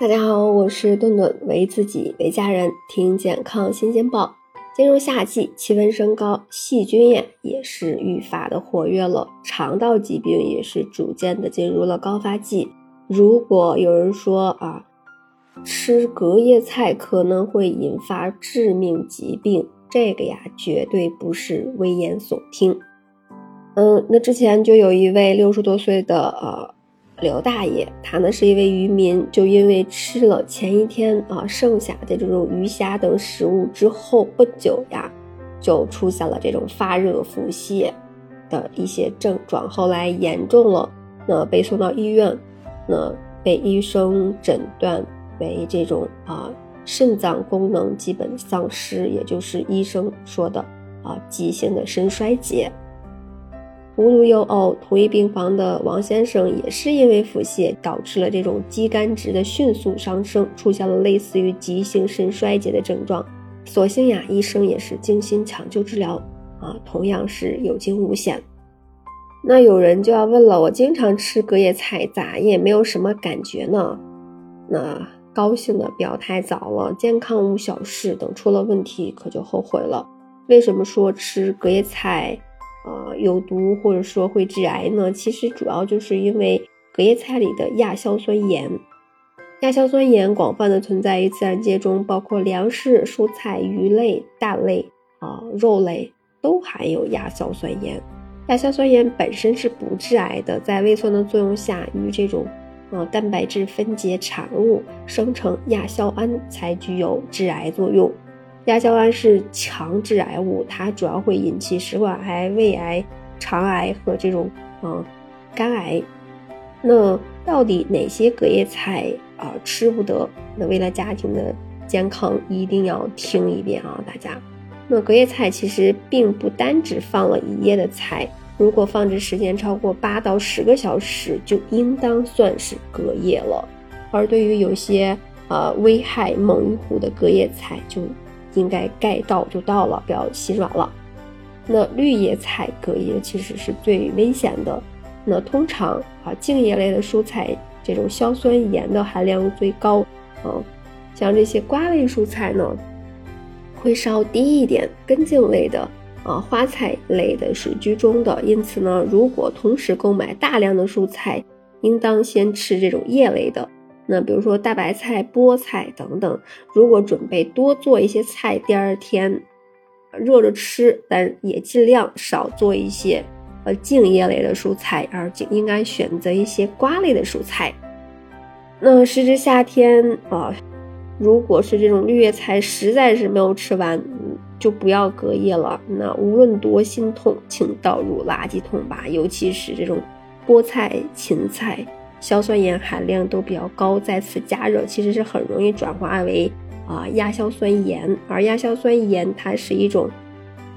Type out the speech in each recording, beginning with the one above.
大家好，我是顿顿，为自己为家人听健康新鲜报。进入夏季，气温升高，细菌呀也是愈发的活跃了，肠道疾病也是逐渐的进入了高发季。如果有人说啊，吃隔夜菜可能会引发致命疾病，这个呀绝对不是危言耸听。嗯，那之前就有一位六十多岁的呃。刘大爷，他呢是一位渔民，就因为吃了前一天啊剩下的这种鱼虾等食物之后不久呀，就出现了这种发热、腹泻的一些症状，后来严重了，那被送到医院，那被医生诊断为这种啊肾脏功能基本丧失，也就是医生说的啊急性的肾衰竭。无独有偶，同一病房的王先生也是因为腹泻导致了这种肌酐值的迅速上升，出现了类似于急性肾衰竭的症状。所幸呀，医生也是精心抢救治疗，啊，同样是有惊无险。那有人就要问了，我经常吃隔夜菜，咋也没有什么感觉呢？那高兴的不要太早了，健康无小事，等出了问题可就后悔了。为什么说吃隔夜菜？呃，有毒或者说会致癌呢？其实主要就是因为隔夜菜里的亚硝酸盐。亚硝酸盐广泛的存在于自然界中，包括粮食、蔬菜、鱼类、蛋类啊、肉类都含有亚硝酸盐。亚硝酸盐本身是不致癌的，在胃酸的作用下，与这种呃蛋白质分解产物生成亚硝胺，才具有致癌作用。亚硝胺是强致癌物，它主要会引起食管癌、胃癌、肠癌和这种嗯肝癌。那到底哪些隔夜菜啊吃不得？那为了家庭的健康，一定要听一遍啊，大家。那隔夜菜其实并不单只放了一夜的菜，如果放置时间超过八到十个小时，就应当算是隔夜了。而对于有些啊危害猛于虎的隔夜菜，就应该该到就到了，不要心软了。那绿叶菜隔夜其实是最危险的。那通常啊，茎叶类的蔬菜这种硝酸盐的含量最高。啊，像这些瓜类蔬菜呢，会稍低一点。根茎类的啊，花菜类的是居中的。因此呢，如果同时购买大量的蔬菜，应当先吃这种叶类的。那比如说大白菜、菠菜等等，如果准备多做一些菜，第二天热着吃，但也尽量少做一些呃茎叶类的蔬菜，而应该选择一些瓜类的蔬菜。那时值夏天啊，如果是这种绿叶菜实在是没有吃完，就不要隔夜了。那无论多心痛，请倒入垃圾桶吧，尤其是这种菠菜、芹菜。硝酸盐含量都比较高，再次加热其实是很容易转化为啊亚硝酸盐，而亚硝酸盐它是一种，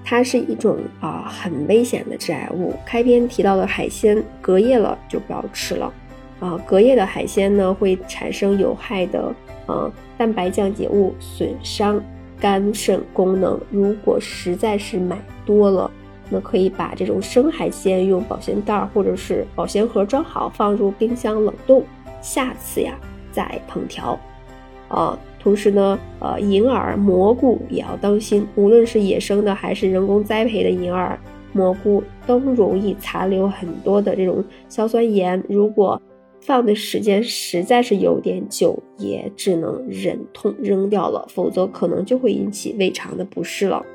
它是一种啊很危险的致癌物。开篇提到的海鲜隔夜了就不要吃了，啊隔夜的海鲜呢会产生有害的啊蛋白降解物，损伤肝肾功能。如果实在是买多了。那可以把这种生海鲜用保鲜袋或者是保鲜盒装好，放入冰箱冷冻，下次呀再烹调。啊，同时呢，呃，银耳、蘑菇也要当心，无论是野生的还是人工栽培的银耳、蘑菇，都容易残留很多的这种硝酸盐。如果放的时间实在是有点久，也只能忍痛扔掉了，否则可能就会引起胃肠的不适了。